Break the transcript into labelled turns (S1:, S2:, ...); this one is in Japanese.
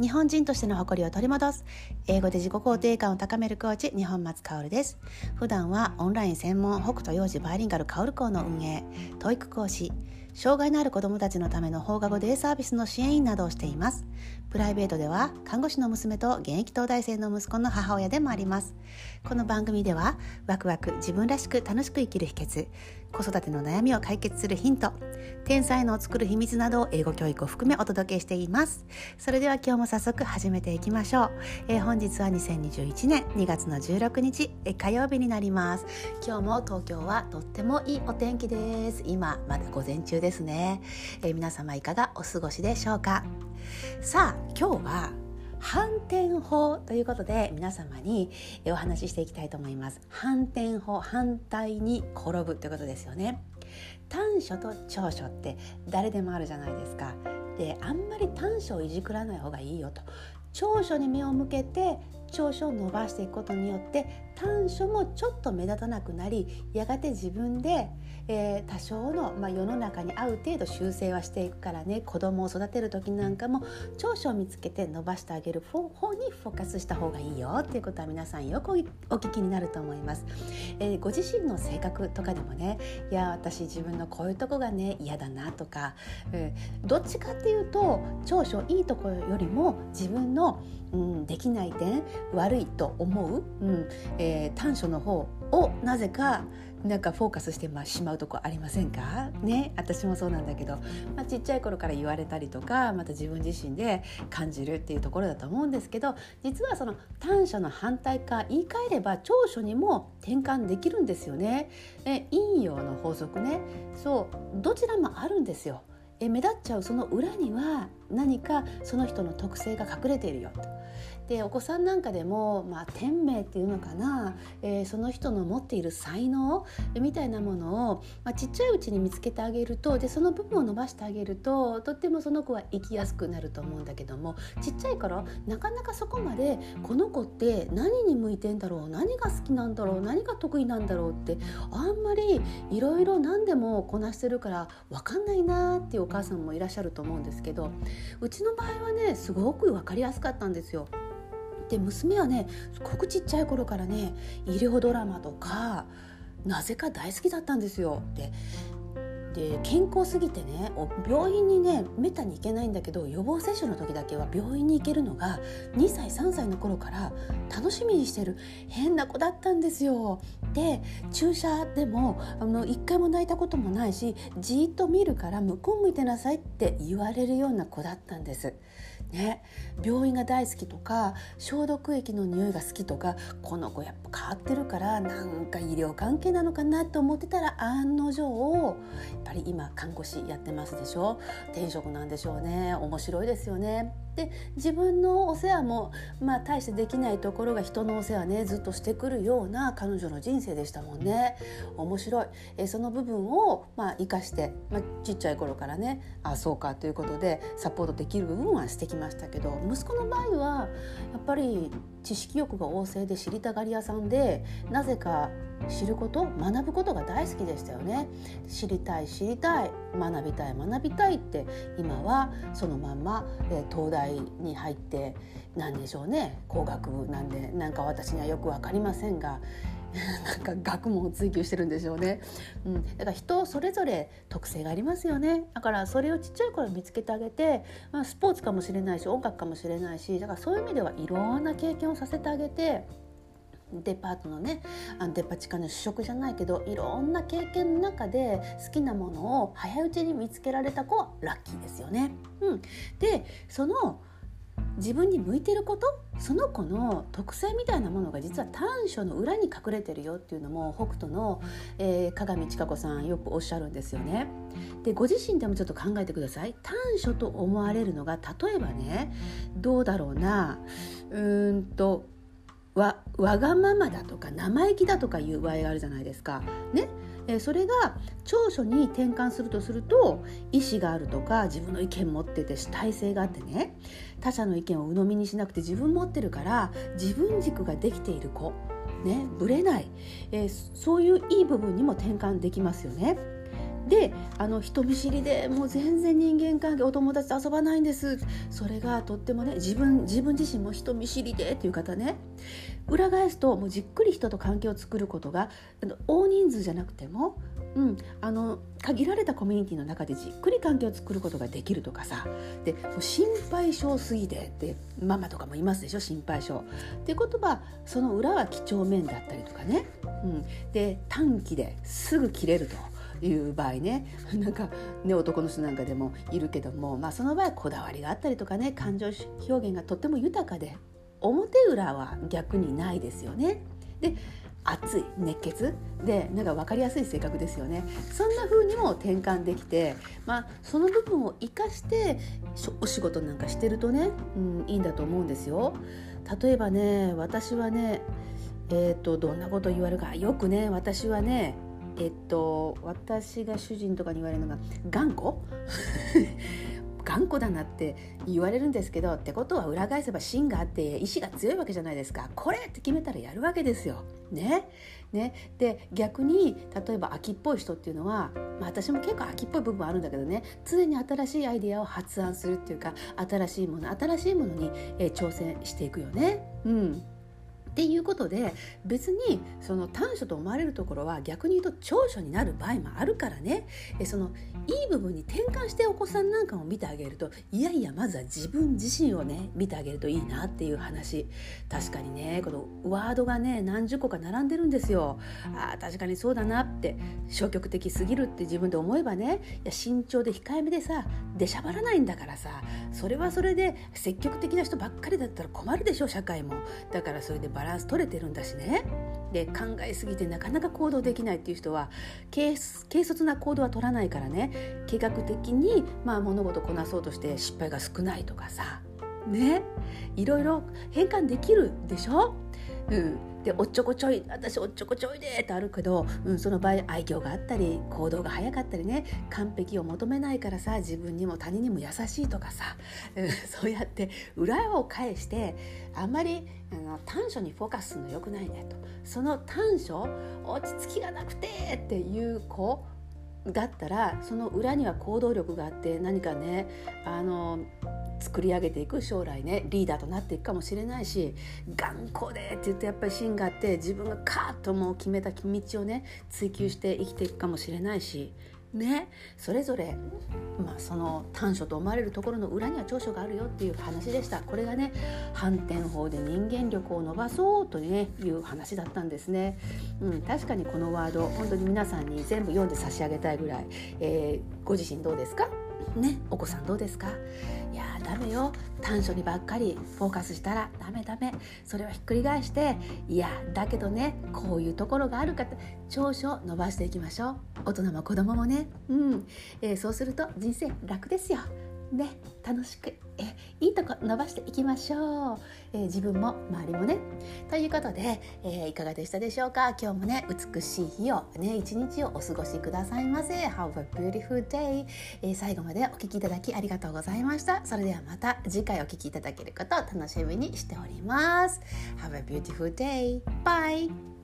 S1: 日本人としての誇りを取り戻す。英語で自己肯定感を高めるコーチ日本松薫です。普段はオンライン専門北斗幼児バイリンガル薫校の運営教育講師。障害のある子どもたちのための放課後デイサービスの支援員などをしています。プライベートでは看護師の娘と現役東大生の息子の母親でもあります。この番組ではワクワク自分らしく楽しく生きる秘訣。子育ての悩みを解決するヒント。天才のを作る秘密などを英語教育を含めお届けしています。それでは今日も早速始めていきましょう、えー、本日は2021年2月の16日、え火曜日になります。今日も東京はとってもいいお天気です。今まだ午前中ですね、えー、皆様いかがお過ごしでしょうか。さあ今日は反転法ということで皆様にお話ししていきたいと思います。反転法反対に転ぶということですよね。短所と長所って誰でもあるじゃないですか。であんまり短所をいじくらない方がいいよと。長所に目を向けて長所を伸ばしていくことによって短所もちょっと目立たなくなりやがて自分で、えー、多少の、まあ、世の中に合う程度修正はしていくからね子供を育てる時なんかも長所を見つけて伸ばしてあげる方にフォーカスした方がいいよっていうことは皆さんよくお聞きになると思います、えー、ご自身の性格とかでもねいや私自分のこういうとこがね嫌だなとか、えー、どっちかっていうと長所いいところよりも自分の、うん、できない点悪いと思う、うんえー、え短所の方をなぜかなんかフォーカスしてしまうとこありませんか？ね私もそうなんだけど、まあ、ちっちゃい頃から言われたりとかまた自分自身で感じるっていうところだと思うんですけど実はその短所の反対か言い換えれば長所にも転換できるんですよね。え陰陽の法則ねそうどちらもあるんですよ。え目立っちゃうその裏には何かその人の特性が隠れているよと。でお子さんなんかでも、まあ、天命っていうのかな、えー、その人の持っている才能みたいなものを、まあ、ちっちゃいうちに見つけてあげるとでその部分を伸ばしてあげるととってもその子は生きやすくなると思うんだけどもちっちゃい頃なかなかそこまでこの子って何に向いてんだろう何が好きなんだろう何が得意なんだろうってあんまりいろいろ何でもこなしてるから分かんないなっていうお母さんもいらっしゃると思うんですけどうちの場合はねすごく分かりやすかったんですよ。で娘はねすごくちっちゃい頃からね医療ドラマとかなぜか大好きだったんですよ。でで健康すぎてね病院にねめったに行けないんだけど予防接種の時だけは病院に行けるのが2歳3歳の頃から楽しみにしてる変な子だったんですよ。で注射でもあの1回も泣いたこともないしじっと見るから向こう向いてなさいって言われるような子だったんです。ね、病院が大好きとか消毒液の匂いが好きとかこの子やっぱ変わってるからなんか医療関係なのかなと思ってたら案の定やっぱり今看護師やってますでしょ転職なんでしょうね面白いですよね。で自分のお世話もまあ大してできないところが人のお世話ねずっとしてくるような彼女の人生でしたもんね。面白い。えその部分をまあ生かして、まあ、ちっちゃい頃からねあそうかということでサポートできる部分はしてきましたけど息子の場合はやっぱり知識欲が旺盛で知りたがり屋さんでなぜか知ること学ぶことが大好きでしたよね。知りたい知りたい学びたい学びたいって今はそのまんま、え東大に入って何でしょうね工学部なんでなんか私にはよく分かりませんが なんか学問を追求してるんでしょうね、うん、だから人それぞれ特性がありますよね。だからそれをちっちゃい頃見つけてあげて、まあ、スポーツかもしれないし音楽かもしれないしだからそういう意味ではいろんな経験をさせてあげてデパートのねあのデパ地下の主食じゃないけどいろんな経験の中で好きなものを早いうちに見つけられた子はラッキーですよね。うん、でその自分に向いてることその子の特性みたいなものが実は短所の裏に隠れてるよっていうのも北斗の、えー、鏡千佳子さんよくおっしゃるんですよね。でご自身でもちょっと考えてください。短所と思われるのが例えばねどうだろうな。うんとわわがままだとか生意気だとかいう場合があるじゃないですか。ね。えそれが長所に転換するとすると意思があるとか自分の意見持ってて主体性があってね。他者の意見を鵜呑みにしなくて自分持ってるから自分軸ができている子。ね。ぶれない、えー、そういういい部分にも転換できますよね。であの人見知りでもう全然人間関係お友達と遊ばないんです。それがとってもね自分自分自身も人見知りでっていう方ね。裏返すともうじっくり人と関係を作ることが大人数じゃなくても、うん、あの限られたコミュニティの中でじっくり関係を作ることができるとかさ。で心配性すぎてってママとかもいますでしょ心配性。ってことはその裏は几帳面だったりとかね、うん、で短期ですぐ切れると。いう場合ね なんかね男の人なんかでもいるけども、まあ、その場合こだわりがあったりとかね感情表現がとっても豊かで表裏は逆にないですよね。で熱い熱血でなんか分かりやすい性格ですよねそんな風にも転換できて、まあ、その部分を生かしてお仕事なんかしてるとね、うん、いいんだと思うんですよ。例えばね私はねえーと、とどんなこと言われるかよくね私はねえっと私が主人とかに言われるのが頑固？頑固だなって言われるんですけどってことは裏返せば芯があって意志が強いわけじゃないですか。これって決めたらやるわけですよ。ね？ね、で逆に例えば秋っぽい人っていうのは、まあ、私も結構秋っぽい部分あるんだけどね。常に新しいアイデアを発案するっていうか新しいもの新しいものに、えー、挑戦していくよね。うん。っていうことで別にその短所と思われるところは逆に言うと長所になる場合もあるからねえそのいい部分に転換してお子さんなんかも見てあげるといやいやまずは自分自身をね見てあげるといいなっていう話確かにねこのワードがね何十個か並んでるんですよ。あ確かにそうだなって消極的すぎるって自分で思えばねいや慎重で控えめでさ出しゃばらないんだからさそれはそれで積極的な人ばっかりだったら困るでしょ社会も。だからそれでバラランス取れてるんだしね。で考えすぎてなかなか行動できないっていう人は軽率な行動は取らないからね。計画的に、まあ、物事こなそうとして失敗が少ないとかさ。ね。いろいろ変換できるでしょ、うん、でおっちょこちょい私おっちょこちょいでってあるけど、うん、その場合愛嬌があったり行動が早かったりね完璧を求めないからさ自分にも他人にも優しいとかさ、うん、そうやって裏を返してあんまりあの短所にフォーカスするのよくないねと。その短所落ち着きがなくてっていう子だったらその裏には行動力があって何かねあの作り上げていく将来ねリーダーとなっていくかもしれないし頑固でって言ってやっぱり芯があって自分がカーッともう決めた道をね追求して生きていくかもしれないしねそれぞれ、まあ、その短所と思われるところの裏には長所があるよっていう話でした。これがね反転法で人間力を伸ばそうと、ね、いう話だったんですね、うん、確かにこのワード本当に皆さんに全部読んで差し上げたいぐらい、えー、ご自身どうですか？ねお子さんどうですか？いやダメよ。短所にばっかりフォーカスしたらダメダメ。それはひっくり返していやだけどねこういうところがあるかって長所を伸ばしていきましょう。大人も子供もね。うん、えー、そうすると人生楽ですよ。ね楽しくえいいとこ伸ばしていきましょう、えー、自分も周りもね。ということで、えー、いかがでしたでしょうか？今日もね美しい日をね一日をお過ごしくださいませ。Have a beautiful day、えー、最後までお聞きいただきありがとうございました。それではまた次回お聞きいただけることを楽しみにしております。Have a beautiful day bye